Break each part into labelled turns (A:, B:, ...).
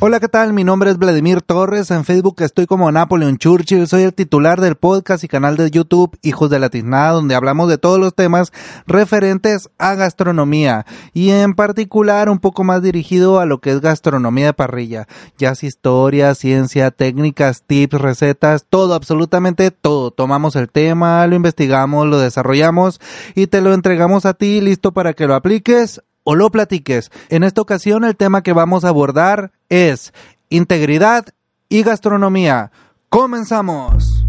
A: Hola, ¿qué tal? Mi nombre es Vladimir Torres. En Facebook estoy como Napoleon Churchill. Soy el titular del podcast y canal de YouTube Hijos de la Tiznada, donde hablamos de todos los temas referentes a gastronomía y en particular un poco más dirigido a lo que es gastronomía de parrilla, ya sea historia, ciencia, técnicas, tips, recetas, todo, absolutamente todo. Tomamos el tema, lo investigamos, lo desarrollamos y te lo entregamos a ti listo para que lo apliques o lo platiques. En esta ocasión el tema que vamos a abordar es integridad y gastronomía. Comenzamos.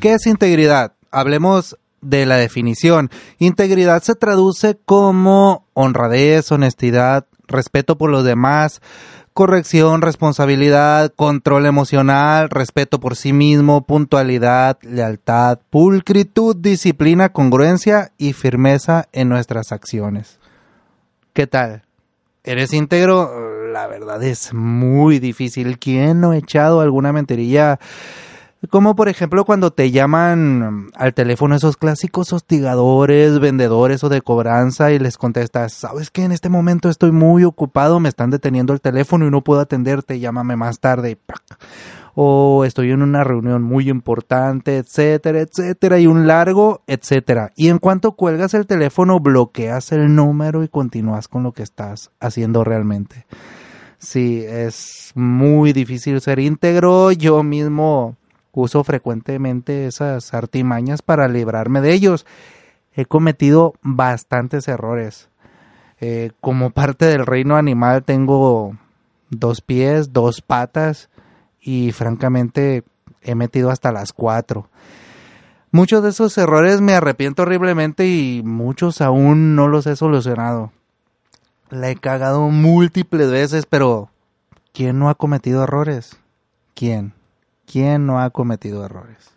A: ¿Qué es integridad? Hablemos de la definición. Integridad se traduce como honradez, honestidad, respeto por los demás, corrección, responsabilidad, control emocional, respeto por sí mismo, puntualidad, lealtad, pulcritud, disciplina, congruencia y firmeza en nuestras acciones. ¿Qué tal? ¿Eres íntegro? La verdad es muy difícil. ¿Quién no ha echado alguna mentirilla? Como por ejemplo cuando te llaman al teléfono esos clásicos hostigadores, vendedores o de cobranza y les contestas, sabes que en este momento estoy muy ocupado, me están deteniendo el teléfono y no puedo atenderte, llámame más tarde. O estoy en una reunión muy importante, etcétera, etcétera, y un largo, etcétera. Y en cuanto cuelgas el teléfono, bloqueas el número y continúas con lo que estás haciendo realmente. Sí, es muy difícil ser íntegro. Yo mismo uso frecuentemente esas artimañas para librarme de ellos. He cometido bastantes errores. Eh, como parte del reino animal tengo dos pies, dos patas y francamente he metido hasta las cuatro. Muchos de esos errores me arrepiento horriblemente y muchos aún no los he solucionado. La he cagado múltiples veces, pero ¿quién no ha cometido errores? ¿Quién? ¿Quién no ha cometido errores?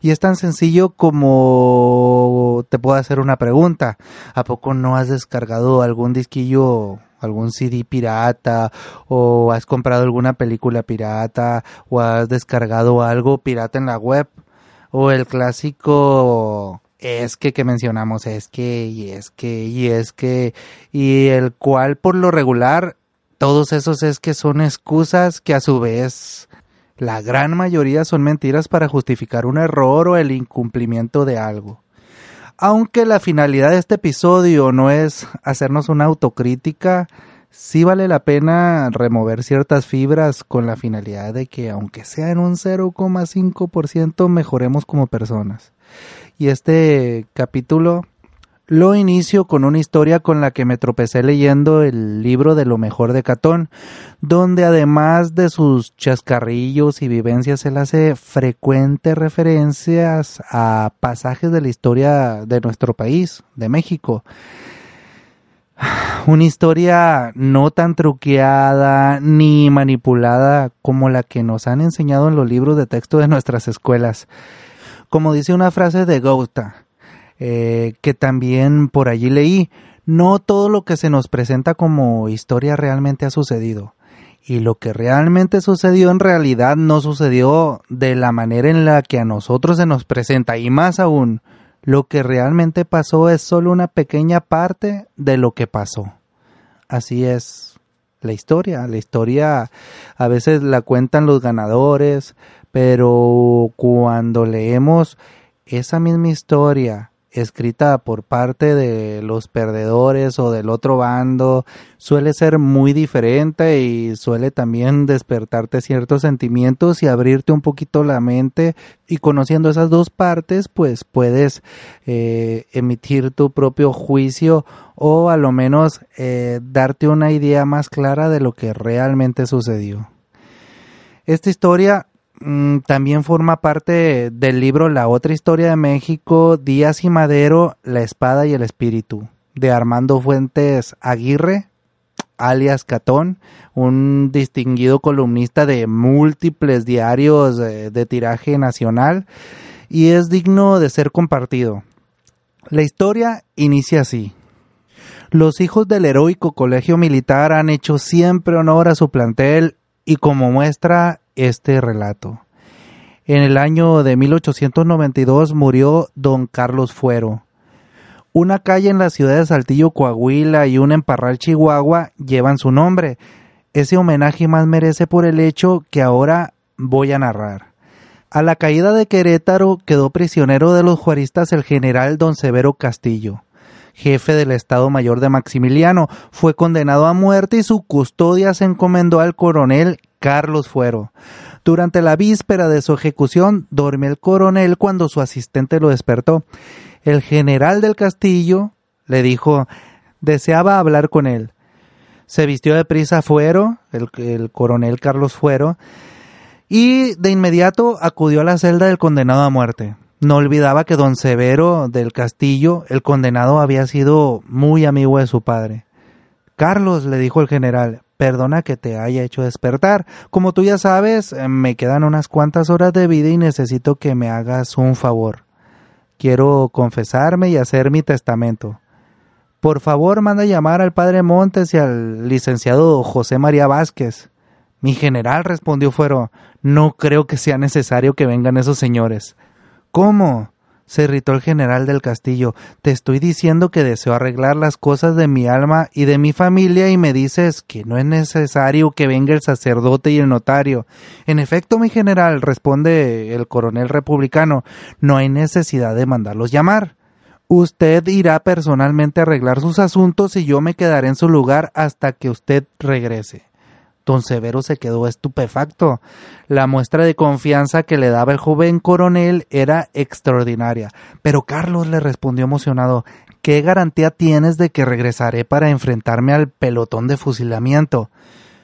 A: Y es tan sencillo como te puedo hacer una pregunta. ¿A poco no has descargado algún disquillo, algún CD pirata? ¿O has comprado alguna película pirata? ¿O has descargado algo pirata en la web? ¿O el clásico es que que mencionamos es que y es que y es que y el cual por lo regular todos esos es que son excusas que a su vez la gran mayoría son mentiras para justificar un error o el incumplimiento de algo. Aunque la finalidad de este episodio no es hacernos una autocrítica, sí vale la pena remover ciertas fibras con la finalidad de que, aunque sea en un 0,5%, mejoremos como personas. Y este capítulo lo inicio con una historia con la que me tropecé leyendo el libro de lo mejor de Catón, donde además de sus chascarrillos y vivencias, él hace frecuentes referencias a pasajes de la historia de nuestro país, de México. Una historia no tan truqueada ni manipulada como la que nos han enseñado en los libros de texto de nuestras escuelas. Como dice una frase de Gauta, eh, que también por allí leí, no todo lo que se nos presenta como historia realmente ha sucedido. Y lo que realmente sucedió en realidad no sucedió de la manera en la que a nosotros se nos presenta. Y más aún, lo que realmente pasó es solo una pequeña parte de lo que pasó. Así es la historia. La historia a veces la cuentan los ganadores, pero cuando leemos esa misma historia escrita por parte de los perdedores o del otro bando suele ser muy diferente y suele también despertarte ciertos sentimientos y abrirte un poquito la mente y conociendo esas dos partes pues puedes eh, emitir tu propio juicio o a lo menos eh, darte una idea más clara de lo que realmente sucedió. Esta historia Mm, también forma parte del libro La otra historia de México, Díaz y Madero, La espada y el espíritu, de Armando Fuentes Aguirre, alias Catón, un distinguido columnista de múltiples diarios de, de tiraje nacional, y es digno de ser compartido. La historia inicia así. Los hijos del heroico colegio militar han hecho siempre honor a su plantel y como muestra este relato. En el año de 1892 murió don Carlos Fuero. Una calle en la ciudad de Saltillo, Coahuila y una en Parral, Chihuahua llevan su nombre. Ese homenaje más merece por el hecho que ahora voy a narrar. A la caída de Querétaro quedó prisionero de los juaristas el general don Severo Castillo jefe del Estado Mayor de Maximiliano, fue condenado a muerte y su custodia se encomendó al coronel Carlos Fuero. Durante la víspera de su ejecución, dormía el coronel cuando su asistente lo despertó. El general del castillo le dijo deseaba hablar con él. Se vistió de prisa Fuero, el, el coronel Carlos Fuero, y de inmediato acudió a la celda del condenado a muerte. No olvidaba que don Severo del Castillo, el condenado, había sido muy amigo de su padre. Carlos, le dijo el general, Perdona que te haya hecho despertar. Como tú ya sabes, eh, me quedan unas cuantas horas de vida y necesito que me hagas un favor. Quiero confesarme y hacer mi testamento. Por favor, manda llamar al padre Montes y al licenciado José María Vázquez. Mi general respondió Fuero, no creo que sea necesario que vengan esos señores. ¿Cómo? Se irritó el general del castillo. Te estoy diciendo que deseo arreglar las cosas de mi alma y de mi familia y me dices que no es necesario que venga el sacerdote y el notario. En efecto, mi general, responde el coronel republicano, no hay necesidad de mandarlos llamar. Usted irá personalmente a arreglar sus asuntos y yo me quedaré en su lugar hasta que usted regrese. Don Severo se quedó estupefacto. La muestra de confianza que le daba el joven coronel era extraordinaria. Pero Carlos le respondió emocionado ¿Qué garantía tienes de que regresaré para enfrentarme al pelotón de fusilamiento?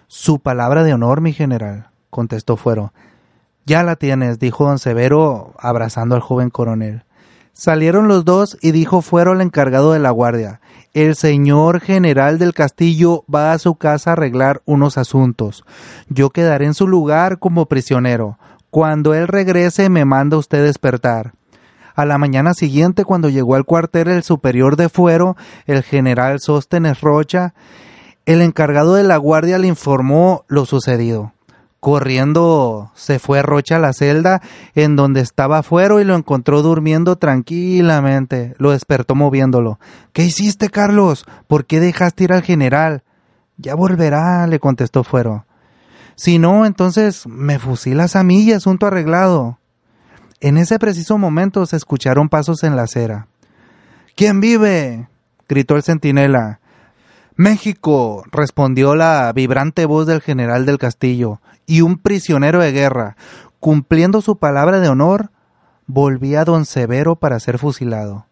A: Su palabra de honor, mi general, contestó Fuero. Ya la tienes, dijo don Severo, abrazando al joven coronel. Salieron los dos y dijo Fuero el encargado de la guardia el señor general del castillo va a su casa a arreglar unos asuntos. Yo quedaré en su lugar como prisionero. Cuando él regrese me manda usted despertar. A la mañana siguiente, cuando llegó al cuartel el superior de fuero, el general Sóstenes Rocha, el encargado de la guardia le informó lo sucedido. Corriendo se fue Rocha a la celda en donde estaba Fuero y lo encontró durmiendo tranquilamente. Lo despertó moviéndolo. ¿Qué hiciste, Carlos? ¿Por qué dejaste ir al general? Ya volverá, le contestó Fuero. Si no, entonces me fusilas a mí y asunto arreglado. En ese preciso momento se escucharon pasos en la acera. ¿Quién vive? gritó el centinela. México, respondió la vibrante voz del general del castillo, y un prisionero de guerra, cumpliendo su palabra de honor, volvía a don Severo para ser fusilado.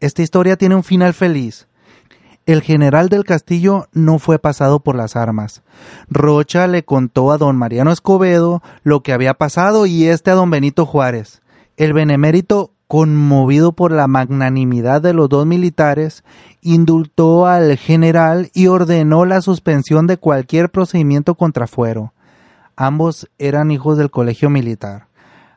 A: Esta historia tiene un final feliz. El general del castillo no fue pasado por las armas. Rocha le contó a don Mariano Escobedo lo que había pasado y este a don Benito Juárez. El benemérito conmovido por la magnanimidad de los dos militares, indultó al general y ordenó la suspensión de cualquier procedimiento contra Fuero. Ambos eran hijos del colegio militar.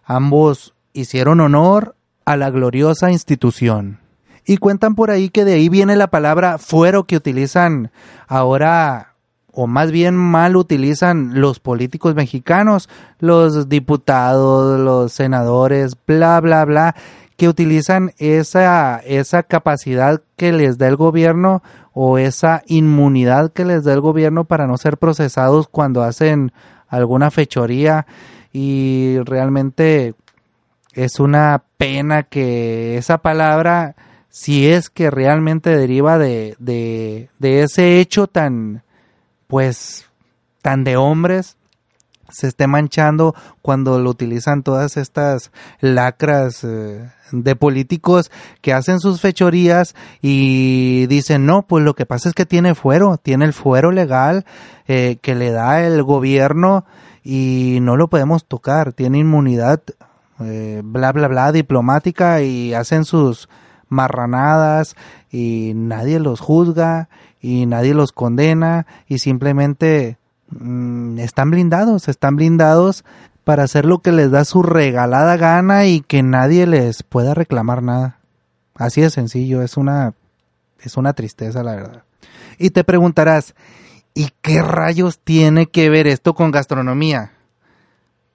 A: Ambos hicieron honor a la gloriosa institución. Y cuentan por ahí que de ahí viene la palabra fuero que utilizan ahora o más bien mal utilizan los políticos mexicanos, los diputados, los senadores, bla, bla, bla, que utilizan esa, esa capacidad que les da el gobierno o esa inmunidad que les da el gobierno para no ser procesados cuando hacen alguna fechoría y realmente es una pena que esa palabra si es que realmente deriva de, de, ese hecho tan pues tan de hombres se esté manchando cuando lo utilizan todas estas lacras eh, de políticos que hacen sus fechorías y dicen no pues lo que pasa es que tiene fuero tiene el fuero legal eh, que le da el gobierno y no lo podemos tocar tiene inmunidad eh, bla bla bla diplomática y hacen sus marranadas y nadie los juzga y nadie los condena y simplemente mm, están blindados, están blindados para hacer lo que les da su regalada gana y que nadie les pueda reclamar nada. Así de sencillo, es una es una tristeza la verdad. Y te preguntarás, ¿y qué rayos tiene que ver esto con gastronomía?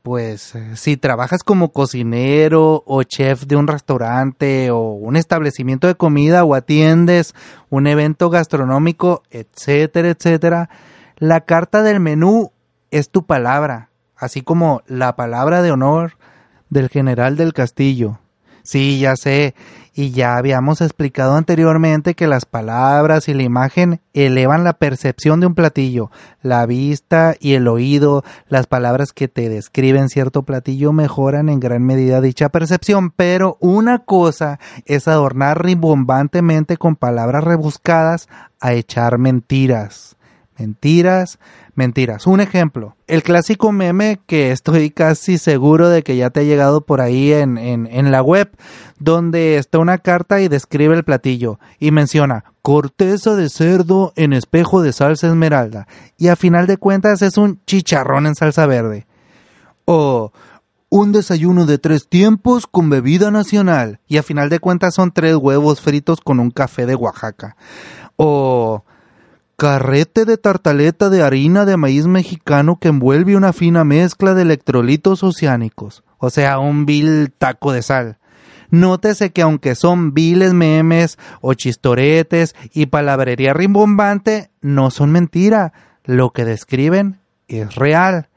A: Pues eh, si trabajas como cocinero o chef de un restaurante o un establecimiento de comida o atiendes un evento gastronómico, etcétera, etcétera, la carta del menú es tu palabra, así como la palabra de honor del general del castillo. Sí, ya sé, y ya habíamos explicado anteriormente que las palabras y la imagen elevan la percepción de un platillo. La vista y el oído, las palabras que te describen cierto platillo mejoran en gran medida dicha percepción, pero una cosa es adornar rimbombantemente con palabras rebuscadas a echar mentiras. Mentiras, mentiras. Un ejemplo, el clásico meme que estoy casi seguro de que ya te ha llegado por ahí en, en, en la web, donde está una carta y describe el platillo y menciona corteza de cerdo en espejo de salsa esmeralda y a final de cuentas es un chicharrón en salsa verde. O un desayuno de tres tiempos con bebida nacional y a final de cuentas son tres huevos fritos con un café de Oaxaca. O carrete de tartaleta de harina de maíz mexicano que envuelve una fina mezcla de electrolitos oceánicos, o sea, un vil taco de sal. Nótese que aunque son viles memes o chistoretes y palabrería rimbombante, no son mentira. Lo que describen es real.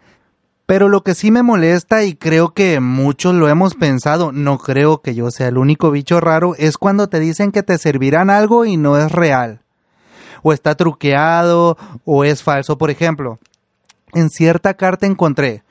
A: Pero lo que sí me molesta y creo que muchos lo hemos pensado, no creo que yo sea el único bicho raro, es cuando te dicen que te servirán algo y no es real o está truqueado o es falso. Por ejemplo, en cierta carta encontré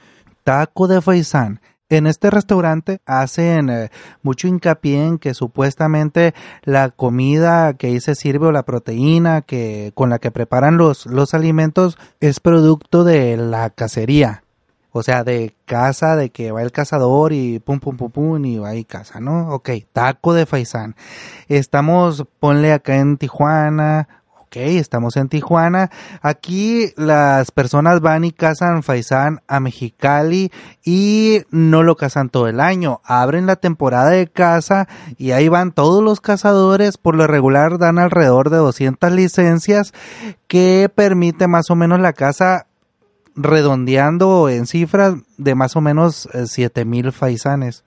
A: taco de faisán. En este restaurante hacen eh, mucho hincapié en que supuestamente la comida que ahí se sirve o la proteína que con la que preparan los, los alimentos es producto de la cacería. O sea, de casa, de que va el cazador y pum, pum, pum, pum, y va y caza, ¿no? Ok, taco de faisán. Estamos, ponle acá en Tijuana estamos en Tijuana. Aquí las personas van y cazan faisán a Mexicali y no lo cazan todo el año. Abren la temporada de caza y ahí van todos los cazadores. Por lo regular dan alrededor de 200 licencias que permite más o menos la caza redondeando en cifras de más o menos 7000 eh, faisanes.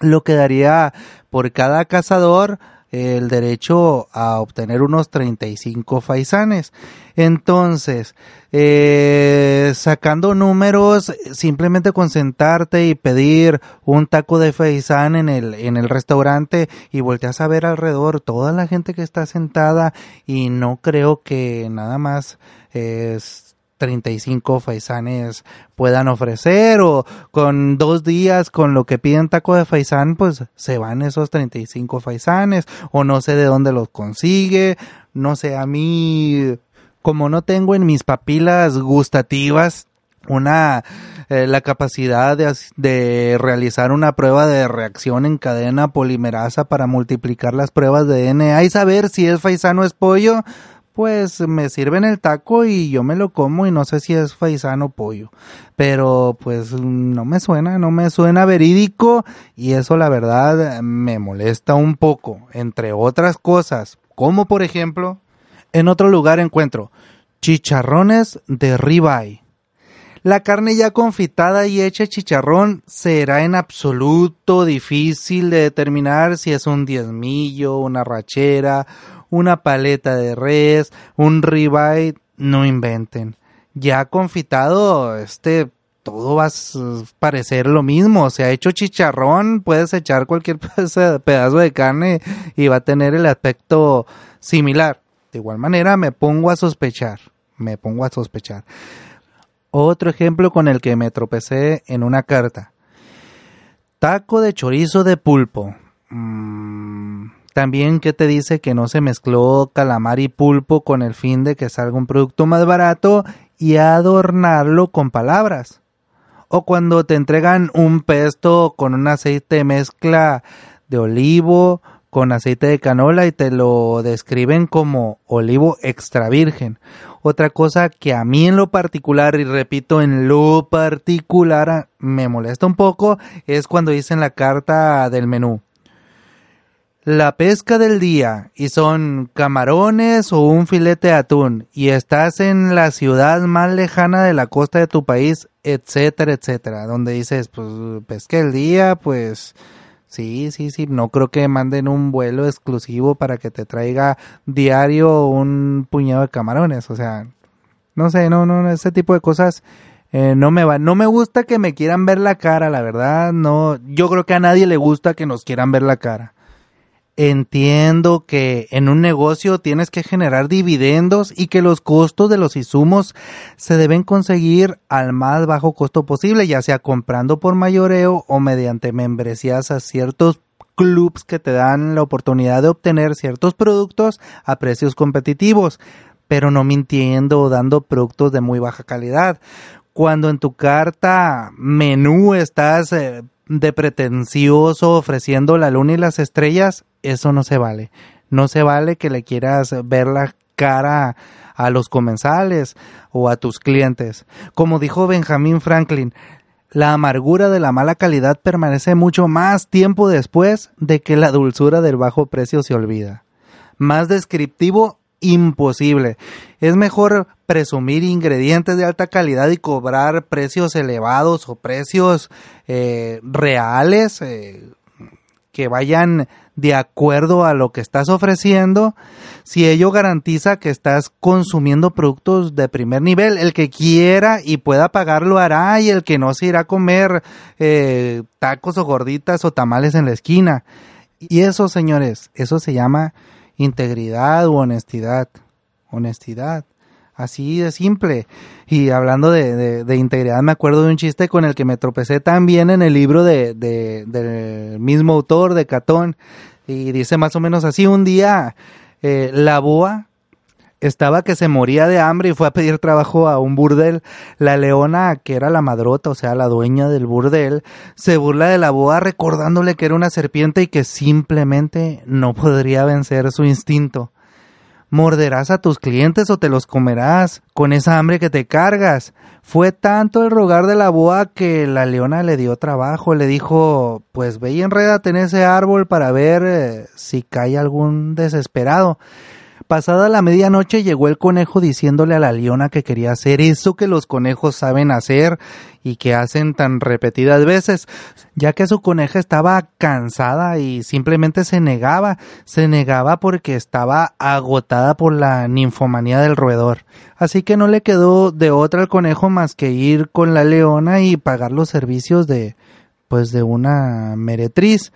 A: Lo que daría por cada cazador el derecho a obtener unos 35 faisanes. Entonces, eh, sacando números, simplemente con sentarte y pedir un taco de faisán en el, en el restaurante y volteas a ver alrededor toda la gente que está sentada y no creo que nada más es 35 faisanes puedan ofrecer o con dos días con lo que piden taco de faisán pues se van esos 35 faisanes o no sé de dónde los consigue. No sé a mí como no tengo en mis papilas gustativas una eh, la capacidad de, de, realizar una prueba de reacción en cadena polimerasa para multiplicar las pruebas de DNA y saber si es faisano o es pollo pues me sirven el taco y yo me lo como y no sé si es faisano pollo. Pero pues no me suena, no me suena verídico y eso la verdad me molesta un poco, entre otras cosas, como por ejemplo, en otro lugar encuentro chicharrones de ribeye. La carne ya confitada y hecha chicharrón será en absoluto difícil de determinar si es un diezmillo, una rachera, una paleta de res, un ribeye, no inventen. Ya confitado, este, todo va a parecer lo mismo. Se ha hecho chicharrón, puedes echar cualquier pedazo de carne y va a tener el aspecto similar. De igual manera, me pongo a sospechar, me pongo a sospechar. Otro ejemplo con el que me tropecé en una carta. Taco de chorizo de pulpo. Mm, también que te dice que no se mezcló calamar y pulpo con el fin de que salga un producto más barato y adornarlo con palabras. O cuando te entregan un pesto con un aceite mezcla de olivo con aceite de canola y te lo describen como olivo extra virgen. Otra cosa que a mí en lo particular, y repito, en lo particular me molesta un poco, es cuando dicen la carta del menú la pesca del día y son camarones o un filete de atún y estás en la ciudad más lejana de la costa de tu país, etcétera, etcétera, donde dices, pues pesca del día, pues sí, sí, sí, no creo que manden un vuelo exclusivo para que te traiga diario un puñado de camarones, o sea, no sé, no, no, ese tipo de cosas eh, no me va, no me gusta que me quieran ver la cara, la verdad, no, yo creo que a nadie le gusta que nos quieran ver la cara. Entiendo que en un negocio tienes que generar dividendos y que los costos de los insumos se deben conseguir al más bajo costo posible, ya sea comprando por mayoreo o mediante membresías a ciertos clubs que te dan la oportunidad de obtener ciertos productos a precios competitivos, pero no mintiendo o dando productos de muy baja calidad. Cuando en tu carta menú estás eh, de pretencioso ofreciendo la luna y las estrellas, eso no se vale. No se vale que le quieras ver la cara a los comensales o a tus clientes. Como dijo Benjamin Franklin, la amargura de la mala calidad permanece mucho más tiempo después de que la dulzura del bajo precio se olvida. Más descriptivo imposible. Es mejor presumir ingredientes de alta calidad y cobrar precios elevados o precios eh, reales eh, que vayan de acuerdo a lo que estás ofreciendo, si ello garantiza que estás consumiendo productos de primer nivel, el que quiera y pueda pagarlo hará y el que no se irá a comer eh, tacos o gorditas o tamales en la esquina. Y eso, señores, eso se llama integridad u honestidad. Honestidad. Así de simple. Y hablando de, de, integridad, me acuerdo de un chiste con el que me tropecé también en el libro de, del mismo autor, de Catón. Y dice más o menos así, un día eh, la boa estaba que se moría de hambre y fue a pedir trabajo a un burdel. La leona, que era la madrota, o sea, la dueña del burdel, se burla de la boa recordándole que era una serpiente y que simplemente no podría vencer su instinto. ¿Morderás a tus clientes o te los comerás con esa hambre que te cargas? Fue tanto el rogar de la boa que la leona le dio trabajo, le dijo, pues ve y enrédate en ese árbol para ver eh, si cae algún desesperado. Pasada la medianoche llegó el conejo diciéndole a la leona que quería hacer eso que los conejos saben hacer y que hacen tan repetidas veces, ya que su coneja estaba cansada y simplemente se negaba, se negaba porque estaba agotada por la ninfomanía del roedor. Así que no le quedó de otra al conejo más que ir con la leona y pagar los servicios de pues de una meretriz.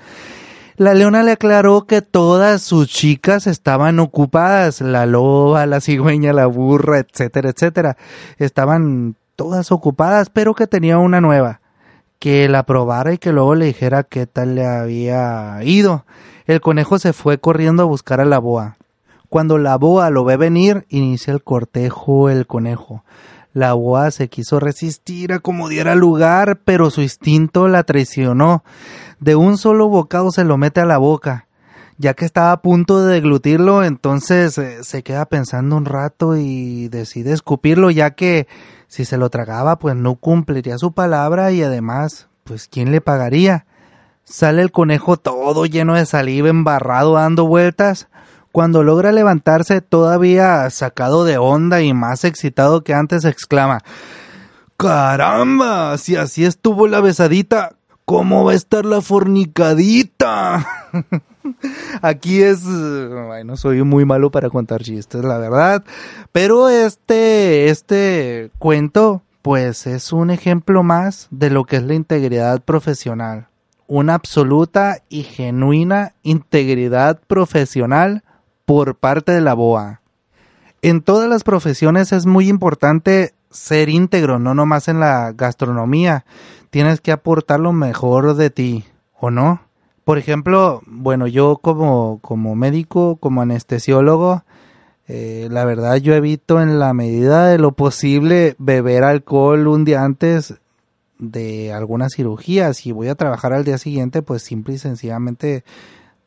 A: La leona le aclaró que todas sus chicas estaban ocupadas, la loba, la cigüeña, la burra, etcétera, etcétera. Estaban todas ocupadas, pero que tenía una nueva, que la probara y que luego le dijera qué tal le había ido. El conejo se fue corriendo a buscar a la boa. Cuando la boa lo ve venir, inicia el cortejo el conejo. La boa se quiso resistir a como diera lugar, pero su instinto la traicionó de un solo bocado se lo mete a la boca. Ya que estaba a punto de deglutirlo, entonces eh, se queda pensando un rato y decide escupirlo, ya que si se lo tragaba, pues no cumpliría su palabra y además, pues ¿quién le pagaría? Sale el conejo todo lleno de saliva, embarrado, dando vueltas. Cuando logra levantarse, todavía sacado de onda y más excitado que antes, exclama Caramba, si así estuvo la besadita, ¿Cómo va a estar la fornicadita? Aquí es, bueno, soy muy malo para contar chistes, la verdad. Pero este, este cuento, pues es un ejemplo más de lo que es la integridad profesional. Una absoluta y genuina integridad profesional por parte de la BOA. En todas las profesiones es muy importante ser íntegro, no nomás en la gastronomía, tienes que aportar lo mejor de ti, ¿o no? Por ejemplo, bueno, yo como, como médico, como anestesiólogo, eh, la verdad yo evito en la medida de lo posible beber alcohol un día antes de alguna cirugía. Si voy a trabajar al día siguiente, pues simple y sencillamente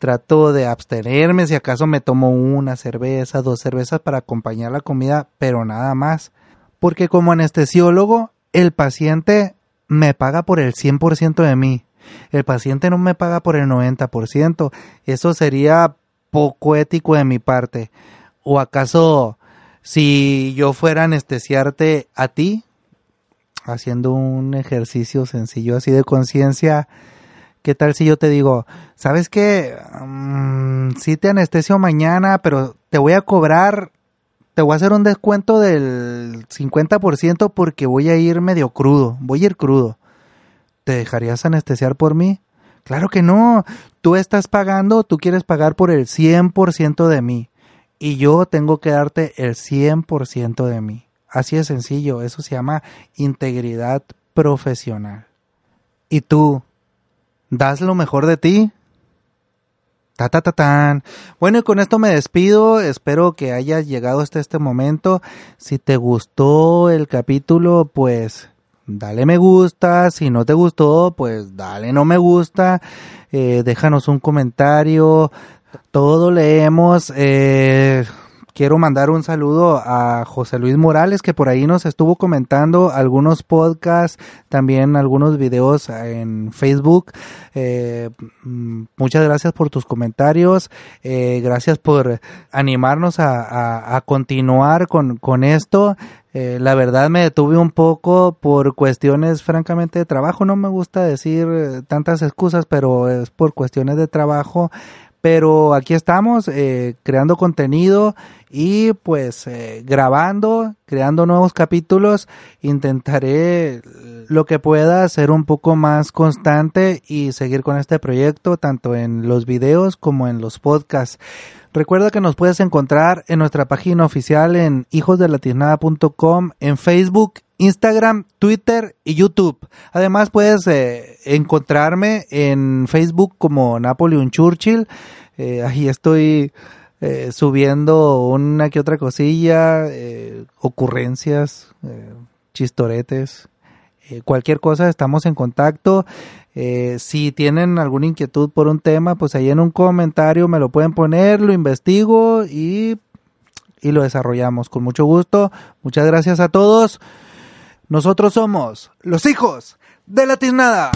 A: trato de abstenerme. Si acaso me tomo una cerveza, dos cervezas para acompañar la comida, pero nada más. Porque como anestesiólogo, el paciente me paga por el 100% de mí. El paciente no me paga por el 90%. Eso sería poco ético de mi parte. ¿O acaso si yo fuera a anestesiarte a ti, haciendo un ejercicio sencillo así de conciencia, ¿qué tal si yo te digo, sabes qué? Mm, sí te anestesio mañana, pero te voy a cobrar, te voy a hacer un descuento del 50% porque voy a ir medio crudo, voy a ir crudo. ¿Te dejarías anestesiar por mí? Claro que no. Tú estás pagando, tú quieres pagar por el 100% de mí. Y yo tengo que darte el 100% de mí. Así de sencillo. Eso se llama integridad profesional. ¿Y tú? ¿Das lo mejor de ti? Ta, ta, ta, tan. Bueno, y con esto me despido. Espero que hayas llegado hasta este momento. Si te gustó el capítulo, pues dale me gusta, si no te gustó, pues dale no me gusta, eh, déjanos un comentario, todo leemos. Eh, quiero mandar un saludo a José Luis Morales, que por ahí nos estuvo comentando algunos podcasts, también algunos videos en Facebook. Eh, mm, muchas gracias por tus comentarios, eh, gracias por animarnos a, a, continuar con, con esto. Eh, la verdad me detuve un poco por cuestiones francamente de trabajo. No me gusta decir tantas excusas, pero es por cuestiones de trabajo. Pero aquí estamos eh, creando contenido y pues eh, grabando, creando nuevos capítulos. Intentaré lo que pueda ser un poco más constante y seguir con este proyecto tanto en los videos como en los podcasts. Recuerda que nos puedes encontrar en nuestra página oficial en hijosdelatinada.com, en Facebook, Instagram, Twitter y YouTube. Además puedes eh, encontrarme en Facebook como Napoleon Churchill. Eh, ahí estoy eh, subiendo una que otra cosilla, ocurrencias, chistoretes, cualquier cosa, estamos en contacto. si tienen alguna inquietud por un tema, pues ahí en un comentario me lo pueden poner, lo investigo y, y lo desarrollamos con mucho gusto. Muchas gracias a todos. Nosotros somos los hijos de la tiznada.